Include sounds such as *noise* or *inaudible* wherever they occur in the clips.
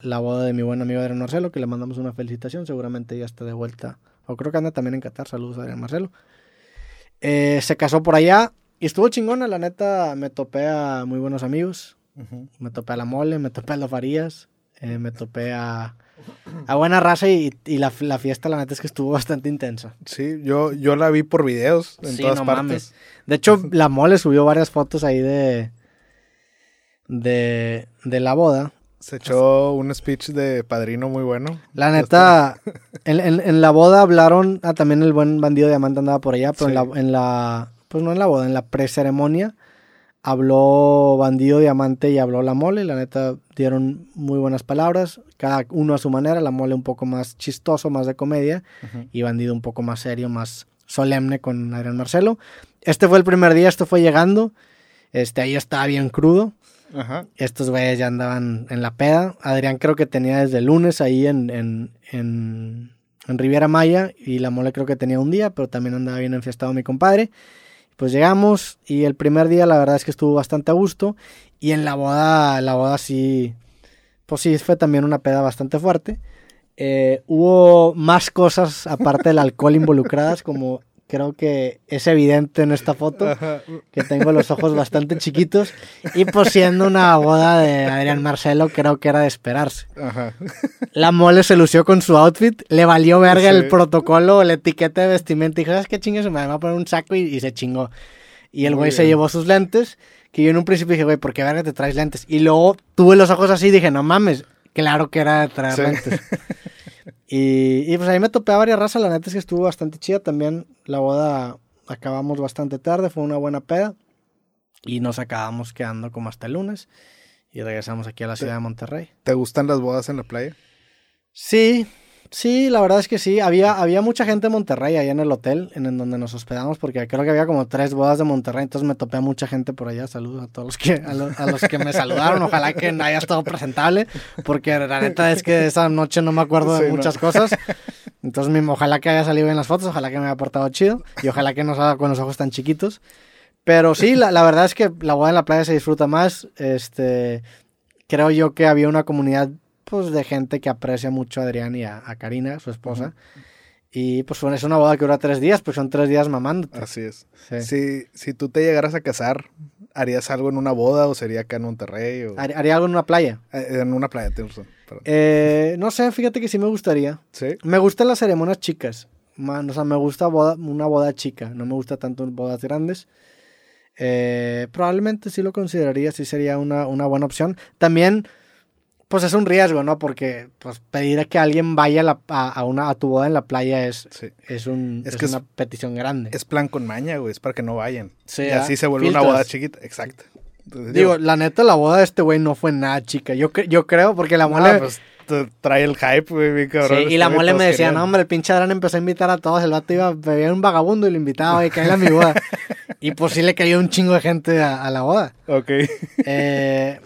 la boda de mi buen amigo Adrián Marcelo, que le mandamos una felicitación. Seguramente ya está de vuelta. O creo que anda también en Qatar. Saludos a Adrián Marcelo. Eh, se casó por allá y estuvo chingona. La neta, me topé a muy buenos amigos. Me topé a la mole, me topé a los Farías, eh, me topé a, a buena raza y, y la, la fiesta, la neta, es que estuvo bastante intensa. Sí, yo, yo la vi por videos en Sí, todas no partes. mames. De hecho, *laughs* la mole subió varias fotos ahí de. de. de la boda. Se echó un speech de padrino muy bueno. La neta, *laughs* en, en- en la boda hablaron. Ah, también el buen bandido diamante andaba por allá, pero en, la, en la. Pues no en la boda, en la preceremonia. Habló bandido diamante y habló la mole. La neta, dieron muy buenas palabras. Cada uno a su manera. La mole un poco más chistoso, más de comedia. Y Bandido un poco más serio, más solemne con Adrián Marcelo. Este fue el primer día, esto fue llegando. Este, ahí estaba bien crudo. Estos güeyes ya andaban en la peda. Adrián creo que tenía desde el lunes ahí en, en, en, en Riviera Maya y la mole creo que tenía un día, pero también andaba bien enfiestado mi compadre. Pues llegamos y el primer día la verdad es que estuvo bastante a gusto y en la boda, la boda sí, pues sí, fue también una peda bastante fuerte. Eh, hubo más cosas aparte del alcohol involucradas, como creo que es evidente en esta foto, que tengo los ojos bastante chiquitos. Y pues siendo una boda de Adrián Marcelo, creo que era de esperarse. Ajá. La mole se lució con su outfit, le valió verga Sí. el protocolo, la etiqueta de vestimenta. Y dijo, ¿sabes qué chingue? Me va a poner un saco y, y se chingó. Y el Muy güey se llevó sus lentes, que yo en un principio dije, güey, ¿por qué verga te traes lentes? Y luego tuve los ojos así y dije, no mames, claro que era de traer Sí. lentes. *laughs* Y, y pues ahí me topé a varias razas, la neta es que estuvo bastante chida también. La boda acabamos bastante tarde, fue una buena peda. Y nos acabamos quedando como hasta el lunes. Y regresamos aquí a la ciudad de Monterrey. ¿Te gustan las bodas en la playa? Sí, sí, la verdad es que sí. Había, había mucha gente en Monterrey, allá en el hotel, en, en donde nos hospedamos, porque creo que había como tres bodas de Monterrey, entonces me topé a mucha gente por allá. Saludos a todos los que, a, lo- a los que me saludaron. Ojalá que haya estado presentable, porque la neta es que esa noche no me acuerdo de no. muchas cosas. Entonces, mi- ojalá que haya salido bien las fotos, ojalá que me haya portado chido y ojalá que no salga con los ojos tan chiquitos. Pero sí, la, la verdad es que la boda en la playa se disfruta más. Este, creo yo que había una comunidad pues de gente que aprecia mucho a Adrián y a, a Karina, su esposa. Y pues es una boda que dura tres días, pues son tres días mamándote. Así es. Sí. Si, si tú te llegaras a casar, ¿harías algo en una boda o sería acá en Monterrey? O... Har- Haría algo en una playa. Eh, En una playa, tienes razón. Eh, no sé, fíjate que sí me gustaría. Sí. Me gustan las ceremonias chicas. Man, o sea, me gusta boda- una boda chica. No me gusta tanto bodas grandes. Eh, probablemente sí lo consideraría, sí sería una, una buena opción. También, pues es un riesgo, ¿no? Porque pues pedir a que alguien vaya a, la- a- a una, a tu boda en la playa es, Sí. es, un, Es es que es- una petición grande. Es plan con maña, güey. Es para que no vayan. Sí, y ¿ah? así se vuelve una boda chiquita. Exacto. Entonces, Digo, la neta, la boda de este güey no fue nada chica. Yo, yo creo, porque la no, mole... pues, trae el hype, güey, bien cabrón. Sí, y la mole me decía, querían. no, hombre, el pinche Adrián empezó a invitar a todos. El vato iba, bebía un vagabundo y lo invitaba y caía a mi boda. *laughs* y pues sí le cayó un chingo de gente a, a la boda. Ok. Eh,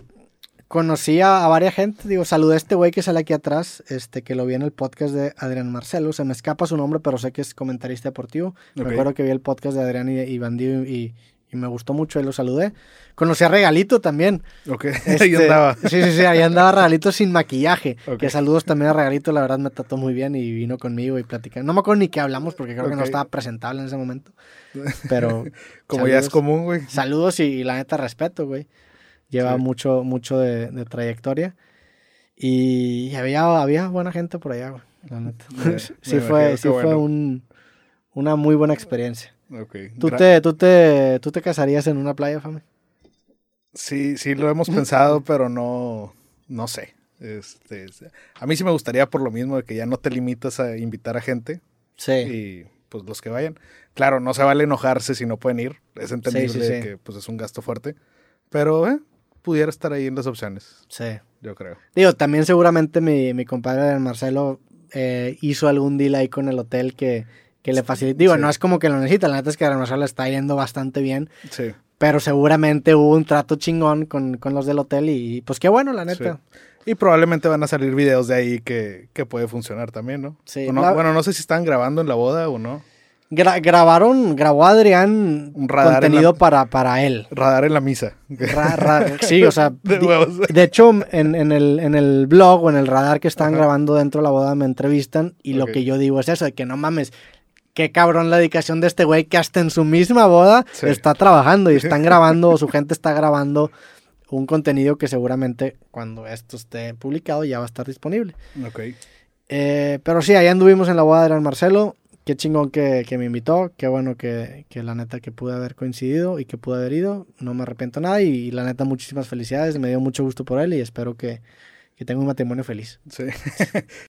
conocí a, a varias gente, digo, saludé a este güey que sale aquí atrás, este, que lo vi en el podcast de Adrián Marcelo. Se me escapa su nombre, pero sé que es comentarista deportivo. Ok. Me acuerdo que vi el podcast de Adrián y, y Bandido y, y me gustó mucho y lo saludé. Conocí a Regalito también. Ok. *laughs* Este, Ahí andaba. Sí, sí, sí, ahí andaba Regalito sin maquillaje. Ok. Que saludos también a Regalito, la verdad me trató muy bien y vino conmigo y platicamos. No me acuerdo ni qué hablamos porque creo que no estaba presentable en ese momento. *laughs* Pero Como ya es saludos. común, güey. saludos y, y la neta respeto, güey. Lleva Sí. mucho, mucho de, de trayectoria. Y había, había buena gente por allá, güey. La neta. *laughs* Me- sí me fue, sí fue un, una muy buena experiencia. ¿Tú Gra- te, tú, te, ¿Tú te casarías en una playa, Fami? Sí, sí lo hemos *laughs* pensado, pero no, no sé. Este, a mí sí me gustaría por lo mismo de que ya no te limitas a invitar a gente Sí. y pues los que vayan. Claro, no se vale enojarse si no pueden ir. Es entendible Sí, sí, sí. que pues es un gasto fuerte. Pero eh, pudiera estar ahí en las opciones, Sí. yo creo. Digo, también seguramente mi, mi compadre Marcelo eh, hizo algún deal ahí con el hotel que, que le facilite. Digo, Sí. no es como que lo necesita, la neta es que a Marcelo le está yendo bastante bien, Sí. pero seguramente hubo un trato chingón con, con los del hotel y pues qué bueno, la neta. Y probablemente van a salir videos de ahí que, que puede funcionar también, ¿no? Sí, O no- la- Bueno, no sé si están grabando en la boda o no. Grabaron, grabó Adrián Un radar contenido la- para, para él. Radar en la misa. Ra- ra- *laughs* sí, o sea, De di- huevos. de hecho, en, en el, en el blog o en el radar que están grabando dentro de la boda me entrevistan y lo que yo digo es eso, de que no mames, qué cabrón la dedicación de este güey que hasta en su misma boda Sí. está trabajando y están grabando o su *laughs* gente está grabando un contenido que seguramente cuando esto esté publicado ya va a estar disponible. Ok. Eh, pero sí, ahí anduvimos en la boda de Adrián Marcelo. Qué chingón que, que me invitó. Qué bueno que, que la neta que pude haber coincidido y que pude haber ido. No me arrepiento nada y, la neta muchísimas felicidades. Me dio mucho gusto por él y espero que, que tenga un matrimonio feliz. Sí. *laughs*